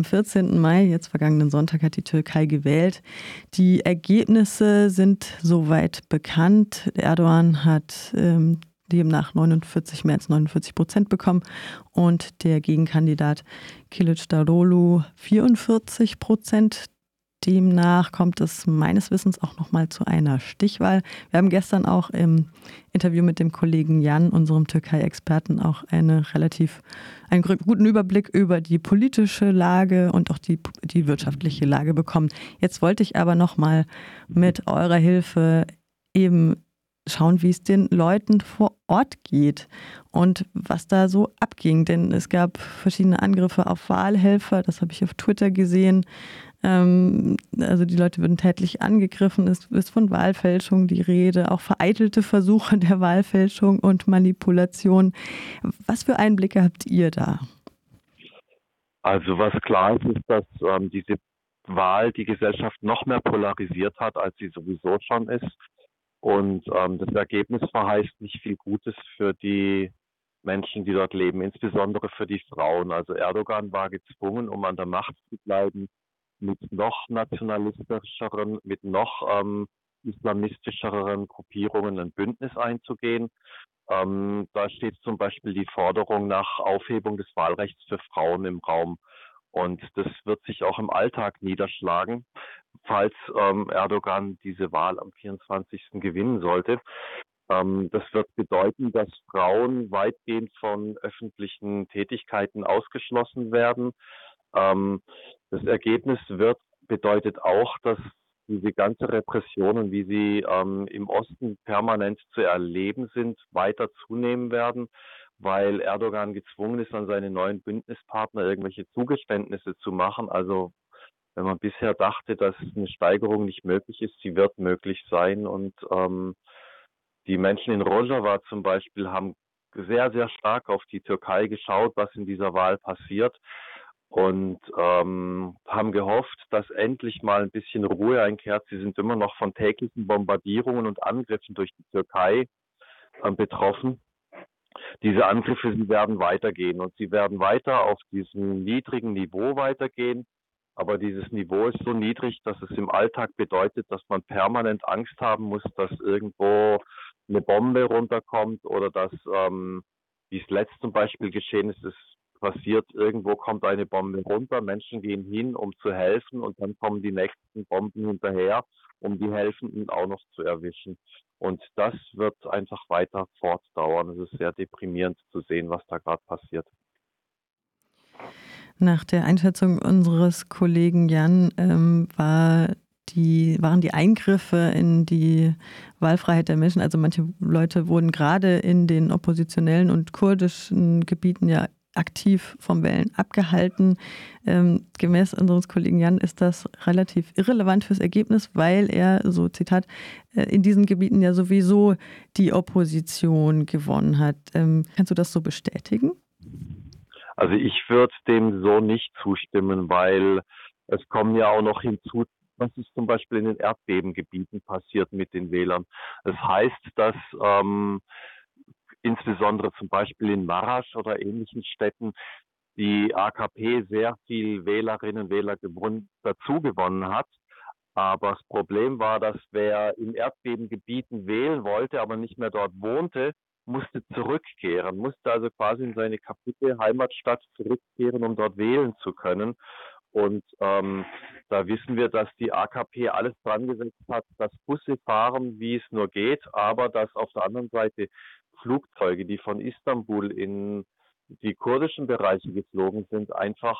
am 14. Mai, jetzt vergangenen Sonntag, hat die Türkei gewählt. Die Ergebnisse sind soweit bekannt. Erdogan hat ähm, demnach 49, mehr als 49 Prozent bekommen und der Gegenkandidat Kilic Darolu 44 Prozent. Demnach kommt es meines Wissens auch noch mal zu einer Stichwahl. Wir haben gestern auch im Interview mit dem Kollegen Jan, unserem Türkei-Experten, auch eine relativ einen guten Überblick über die politische Lage und auch die, die wirtschaftliche Lage bekommen. Jetzt wollte ich aber noch mal mit eurer Hilfe eben schauen, wie es den Leuten vor Ort geht und was da so abging. Denn es gab verschiedene Angriffe auf Wahlhelfer, das habe ich auf Twitter gesehen. Ähm, also die Leute würden tätlich angegriffen, es ist von Wahlfälschung die Rede, auch vereitelte Versuche der Wahlfälschung und Manipulation. Was für Einblicke habt ihr da? Also was klar ist, ist, dass ähm, diese Wahl die Gesellschaft noch mehr polarisiert hat, als sie sowieso schon ist. Und ähm, das Ergebnis verheißt nicht viel Gutes für die Menschen, die dort leben, insbesondere für die Frauen. Also Erdogan war gezwungen, um an der Macht zu bleiben, mit noch nationalistischeren, mit noch ähm, islamistischeren Gruppierungen ein Bündnis einzugehen. Ähm, da steht zum Beispiel die Forderung nach Aufhebung des Wahlrechts für Frauen im Raum. Und das wird sich auch im Alltag niederschlagen, falls ähm, Erdogan diese Wahl am 24. gewinnen sollte. Ähm, das wird bedeuten, dass Frauen weitgehend von öffentlichen Tätigkeiten ausgeschlossen werden. Ähm, das Ergebnis wird bedeutet auch, dass diese ganze Repressionen, wie sie ähm, im Osten permanent zu erleben sind, weiter zunehmen werden weil Erdogan gezwungen ist, an seine neuen Bündnispartner irgendwelche Zugeständnisse zu machen. Also wenn man bisher dachte, dass eine Steigerung nicht möglich ist, sie wird möglich sein. Und ähm, die Menschen in Rojava zum Beispiel haben sehr, sehr stark auf die Türkei geschaut, was in dieser Wahl passiert und ähm, haben gehofft, dass endlich mal ein bisschen Ruhe einkehrt. Sie sind immer noch von täglichen Bombardierungen und Angriffen durch die Türkei äh, betroffen diese Angriffe, werden weitergehen und sie werden weiter auf diesem niedrigen Niveau weitergehen. Aber dieses Niveau ist so niedrig, dass es im Alltag bedeutet, dass man permanent Angst haben muss, dass irgendwo eine Bombe runterkommt oder dass, ähm, wie es letzt zum Beispiel geschehen ist, es passiert, irgendwo kommt eine Bombe runter, Menschen gehen hin, um zu helfen und dann kommen die nächsten Bomben hinterher, um die Helfenden auch noch zu erwischen. Und das wird einfach weiter fortdauern. Es ist sehr deprimierend zu sehen, was da gerade passiert. Nach der Einschätzung unseres Kollegen Jan ähm, war die, waren die Eingriffe in die Wahlfreiheit der Menschen, also manche Leute wurden gerade in den oppositionellen und kurdischen Gebieten ja aktiv vom Wählen abgehalten. Ähm, gemäß unseres Kollegen Jan ist das relativ irrelevant fürs Ergebnis, weil er, so Zitat, äh, in diesen Gebieten ja sowieso die Opposition gewonnen hat. Ähm, kannst du das so bestätigen? Also ich würde dem so nicht zustimmen, weil es kommen ja auch noch hinzu, was ist zum Beispiel in den Erdbebengebieten passiert mit den Wählern. Das heißt, dass ähm, insbesondere zum Beispiel in Marasch oder ähnlichen Städten die AKP sehr viel Wählerinnen und Wähler dazu gewonnen hat. Aber das Problem war, dass wer in Erdbebengebieten wählen wollte, aber nicht mehr dort wohnte, musste zurückkehren, musste also quasi in seine kaputte Heimatstadt zurückkehren, um dort wählen zu können. Und ähm, da wissen wir, dass die AKP alles dran gesetzt hat, dass Busse fahren, wie es nur geht, aber dass auf der anderen Seite Flugzeuge, die von Istanbul in die kurdischen Bereiche geflogen sind, einfach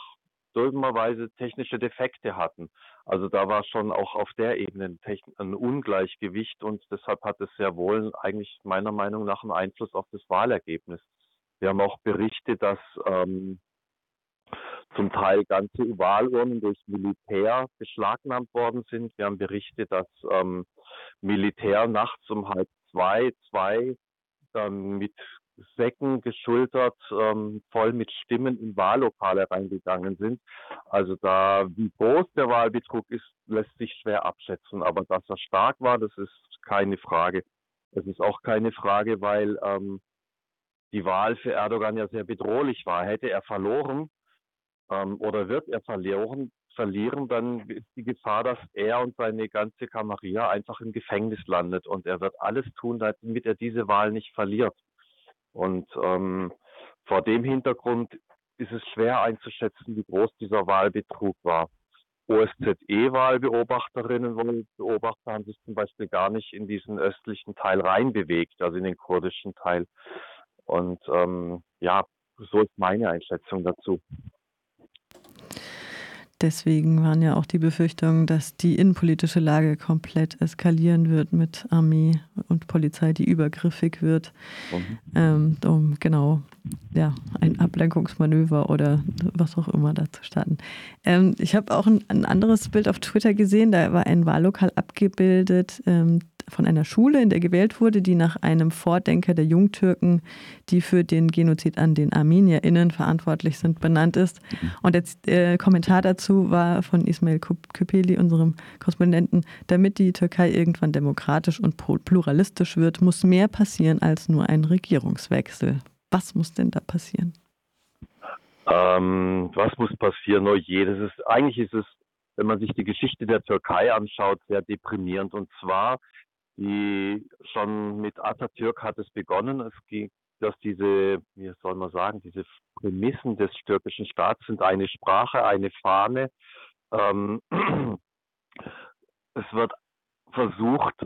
dummerweise technische Defekte hatten. Also da war schon auch auf der Ebene ein Ungleichgewicht und deshalb hat es sehr wohl eigentlich meiner Meinung nach einen Einfluss auf das Wahlergebnis. Wir haben auch Berichte, dass ähm, zum Teil ganze Wahlurnen durch Militär beschlagnahmt worden sind. Wir haben Berichte, dass ähm, Militär nachts um halb zwei, zwei dann mit Säcken geschultert, ähm, voll mit Stimmen in Wahllokale reingegangen sind. Also da, wie groß der Wahlbetrug ist, lässt sich schwer abschätzen. Aber dass er stark war, das ist keine Frage. Es ist auch keine Frage, weil ähm, die Wahl für Erdogan ja sehr bedrohlich war. Hätte er verloren, ähm, oder wird er verlieren, verlieren, dann ist die Gefahr, dass er und seine ganze Kamarilla einfach im Gefängnis landet und er wird alles tun, damit er diese Wahl nicht verliert. Und ähm, vor dem Hintergrund ist es schwer einzuschätzen, wie groß dieser Wahlbetrug war. OSZE-Wahlbeobachterinnen und Beobachter haben sich zum Beispiel gar nicht in diesen östlichen Teil reinbewegt, also in den kurdischen Teil. Und ähm, ja, so ist meine Einschätzung dazu. Deswegen waren ja auch die Befürchtungen, dass die innenpolitische Lage komplett eskalieren wird mit Armee und Polizei, die übergriffig wird, ähm, um genau ja, ein Ablenkungsmanöver oder was auch immer da zu starten. Ähm, ich habe auch ein, ein, anderes Bild auf Twitter gesehen, da war ein Wahllokal abgebildet, ähm, von einer Schule, in der gewählt wurde, die nach einem Vordenker der Jungtürken, die für den Genozid an den ArmenierInnen verantwortlich sind, benannt ist. Mhm. Und der äh, Kommentar dazu war von Ismail Küpeli, unserem Korrespondenten, damit die Türkei irgendwann demokratisch und pluralistisch wird, muss mehr passieren als nur ein Regierungswechsel. Was muss denn da passieren? Ähm, was muss passieren? Oh je, das ist, eigentlich ist es wenn man sich die Geschichte der Türkei anschaut, sehr deprimierend. Und zwar die schon mit Atatürk hat es begonnen. Es ging, dass diese, wie soll man sagen, diese Prämissen des türkischen Staats sind eine Sprache, eine Fahne. Ähm, es wird versucht,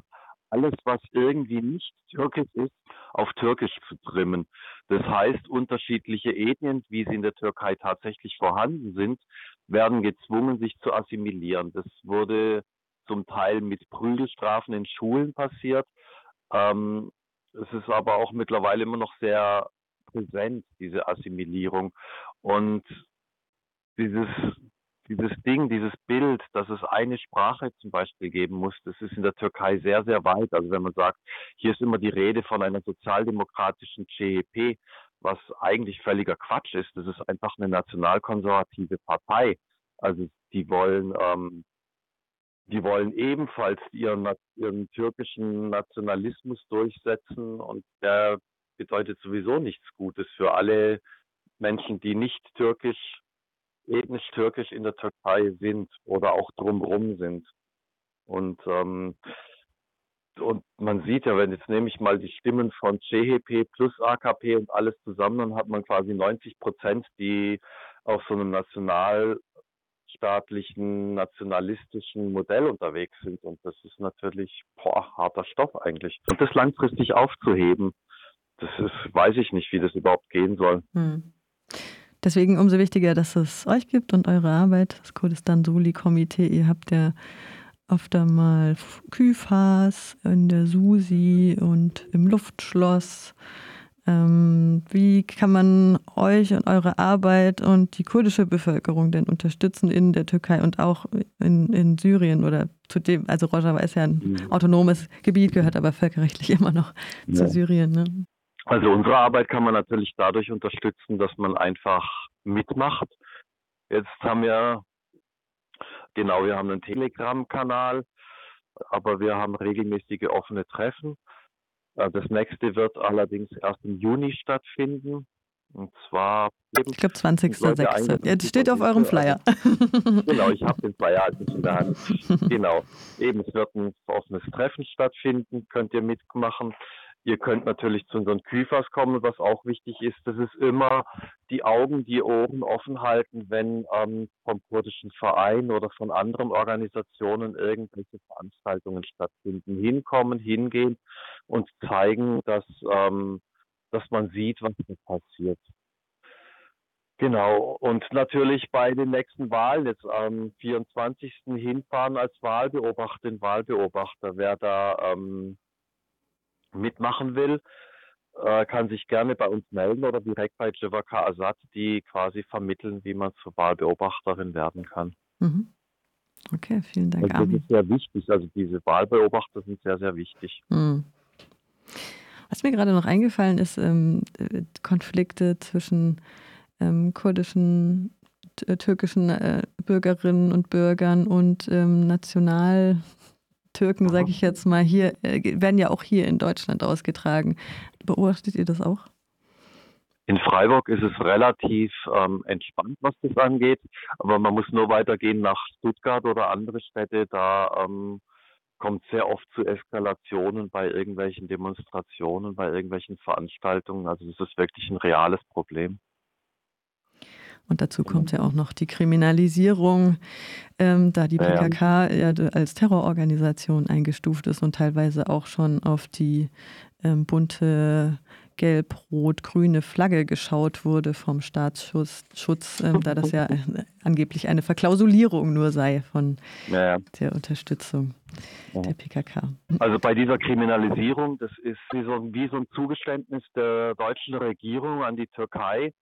alles, was irgendwie nicht türkisch ist, auf türkisch zu trimmen. Das heißt, unterschiedliche Ethnien, wie sie in der Türkei tatsächlich vorhanden sind, werden gezwungen, sich zu assimilieren. Das wurde zum Teil mit Prügelstrafen in Schulen passiert. Ähm, es ist aber auch mittlerweile immer noch sehr präsent, diese Assimilierung. Und dieses, dieses Ding, dieses Bild, dass es eine Sprache zum Beispiel geben muss, das ist in der Türkei sehr, sehr weit. Also wenn man sagt, hier ist immer die Rede von einer sozialdemokratischen CHP, was eigentlich völliger Quatsch ist. Das ist einfach eine nationalkonservative Partei. Also die wollen ähm, die wollen ebenfalls ihren, ihren türkischen Nationalismus durchsetzen und der bedeutet sowieso nichts Gutes für alle Menschen, die nicht türkisch, ethnisch türkisch in der Türkei sind oder auch drumherum sind. Und, ähm, und man sieht ja, wenn jetzt nehme ich mal die Stimmen von CHP plus AKP und alles zusammen, dann hat man quasi 90 Prozent, die auf so einem national rechtsstaatlichen, nationalistischen Modell unterwegs sind. Und das ist natürlich boah, harter Stoff eigentlich. Und das langfristig aufzuheben, das ist, weiß ich nicht, wie das überhaupt gehen soll. Hm. Deswegen umso wichtiger, dass es euch gibt und eure Arbeit, das Kurdistan-Soli-Komitee. Ihr habt ja oft einmal Küfas in der Susi und im Luftschloss wie kann man euch und eure Arbeit und die kurdische Bevölkerung denn unterstützen in der Türkei und auch in, in Syrien oder zu dem, also Rojava ist ja ein mhm. autonomes Gebiet, gehört aber völkerrechtlich immer noch ja. zu Syrien. Ne? Also unsere Arbeit kann man natürlich dadurch unterstützen, dass man einfach mitmacht. Jetzt haben wir, genau, wir haben einen Telegram-Kanal, aber wir haben regelmäßige offene Treffen. Äh, das nächste wird allerdings erst im Juni stattfinden. Und zwar. Ich glaube 20.06. Jetzt steht auf eurem Flyer. genau, ich habe den Flyer halt nicht in der Hand. genau. Eben, es wird ein offenes Treffen stattfinden, könnt ihr mitmachen. Ihr könnt natürlich zu unseren Küfers kommen, was auch wichtig ist. Das ist immer die Augen, die Ohren offen halten, wenn ähm, vom kurdischen Verein oder von anderen Organisationen irgendwelche Veranstaltungen stattfinden. Hinkommen, hingehen und zeigen, dass, ähm, dass man sieht, was passiert. Genau. Und natürlich bei den nächsten Wahlen jetzt am 24. hinfahren als Wahlbeobachterin, Wahlbeobachter. Wer da ähm, mitmachen will, äh, kann sich gerne bei uns melden oder direkt bei Jivaka Azad, die quasi vermitteln, wie man zur Wahlbeobachterin werden kann. Mhm. Okay, vielen Dank. Also das ist sehr wichtig. Also diese Wahlbeobachter sind sehr, sehr wichtig. Mhm. Was mir gerade noch eingefallen ist, ähm, Konflikte zwischen ähm, kurdischen, türkischen äh, Bürgerinnen und Bürgern und ähm, national Türken, sage ich jetzt mal, hier äh, werden ja auch hier in Deutschland ausgetragen. Beobachtet ihr das auch? In Freiburg ist es relativ ähm, entspannt, was das angeht, aber man muss nur weitergehen nach Stuttgart oder andere Städte. Da ähm, kommt sehr oft zu Eskalationen bei irgendwelchen Demonstrationen, bei irgendwelchen Veranstaltungen. Also das ist wirklich ein reales Problem. Und dazu kommt ja auch noch die Kriminalisierung, ähm, da die PKK ja, als Terrororganisation eingestuft ist und teilweise auch schon auf die ähm, bunte gelb-rot-grüne Flagge geschaut wurde vom Staatsschutz, Schutz, ähm, da das ja angeblich eine Verklausulierung nur sei von ja. der Unterstützung ja. der PKK. Also bei dieser Kriminalisierung, das ist wie so, wie so ein Zugeständnis der deutschen Regierung an die Türkei,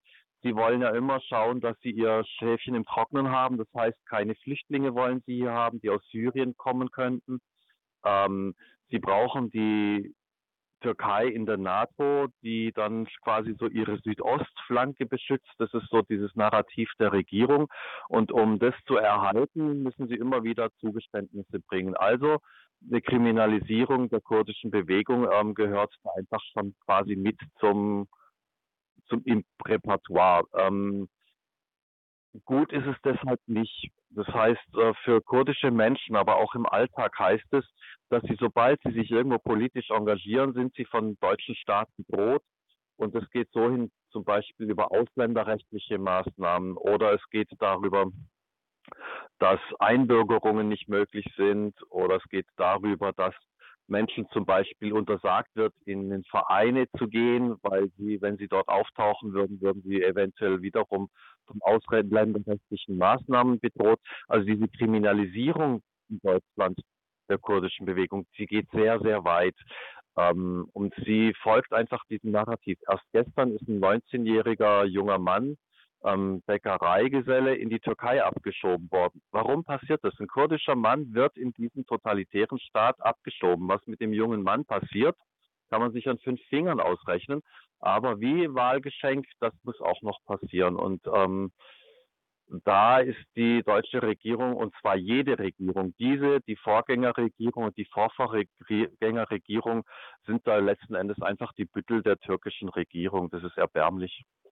Sie wollen ja immer schauen, dass sie ihr Schäfchen im Trocknen haben. Das heißt, keine Flüchtlinge wollen sie hier haben, die aus Syrien kommen könnten. Ähm, sie brauchen die Türkei in der NATO, die dann quasi so ihre Südostflanke beschützt. Das ist so dieses Narrativ der Regierung. Und um das zu erhalten, müssen sie immer wieder Zugeständnisse bringen. Also eine Kriminalisierung der kurdischen Bewegung ähm, gehört einfach schon quasi mit zum zum im Repertoire. Ähm, gut ist es deshalb nicht. Das heißt, äh, für kurdische Menschen, aber auch im Alltag heißt es, dass sie, sobald sie sich irgendwo politisch engagieren, sind sie von deutschen Staaten bedroht. Und es geht so hin, zum Beispiel über ausländerrechtliche Maßnahmen oder es geht darüber, dass Einbürgerungen nicht möglich sind oder es geht darüber, dass Menschen zum Beispiel untersagt wird, in den Vereine zu gehen, weil sie, wenn sie dort auftauchen würden, würden sie eventuell wiederum von ausländerrechtlichen Maßnahmen bedroht. Also diese Kriminalisierung in Deutschland der kurdischen Bewegung, sie geht sehr, sehr weit. Ähm, und sie folgt einfach diesem Narrativ. Erst gestern ist ein 19-jähriger junger Mann ähm, Bäckereigeselle in die Türkei abgeschoben worden. Warum passiert das? Ein kurdischer Mann wird in diesen totalitären Staat abgeschoben. Was mit dem jungen Mann passiert, kann man sich an fünf Fingern ausrechnen. Aber wie Wahlgeschenk, das muss auch noch passieren. Und ähm, da ist die deutsche Regierung, und zwar jede Regierung, diese, die Vorgängerregierung und die Vorvorgängerregierung sind da letzten Endes einfach die Büttel der türkischen Regierung. Das ist erbärmlich.